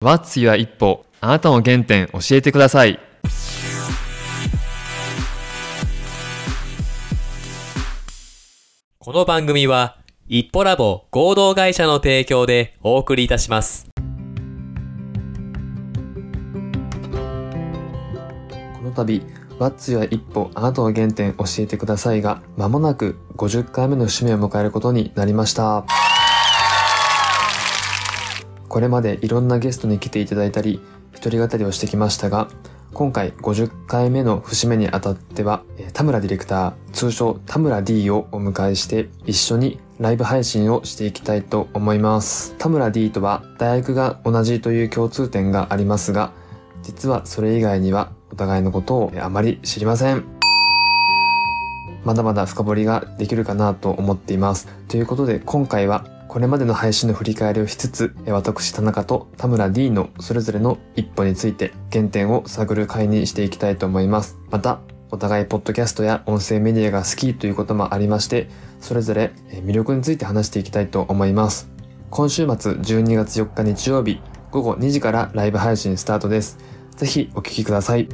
What's Your 一歩。あなたの原点教えてください。この番組は、一歩ラボ合同会社の提供でお送りいたします。この度 What's y 一歩あなたの原点教えてくださいがまもなく50回目の節目を迎えることになりました。これまでいろんなゲストに来ていただいたり一人語りをしてきましたが今回50回目の節目にあたっては田村ディレクター通称田村 D をお迎えして一緒にライブ配信をしていきたいと思います。田村 D とは大学が同じという共通点がありますが実はそれ以外にはお互いのことをあまり知りません。まだまだ深掘りができるかなと思っています。ということで今回はこれまでの配信の振り返りをしつつ私田中と田村 D のそれぞれの一歩について原点を探る回にしていきたいと思います。またお互いポッドキャストや音声メディアが好きということもありましてそれぞれ魅力について話していきたいと思います。今週末12月4日日曜日午後2時からライブ配信スタートです。ぜひお聞きください。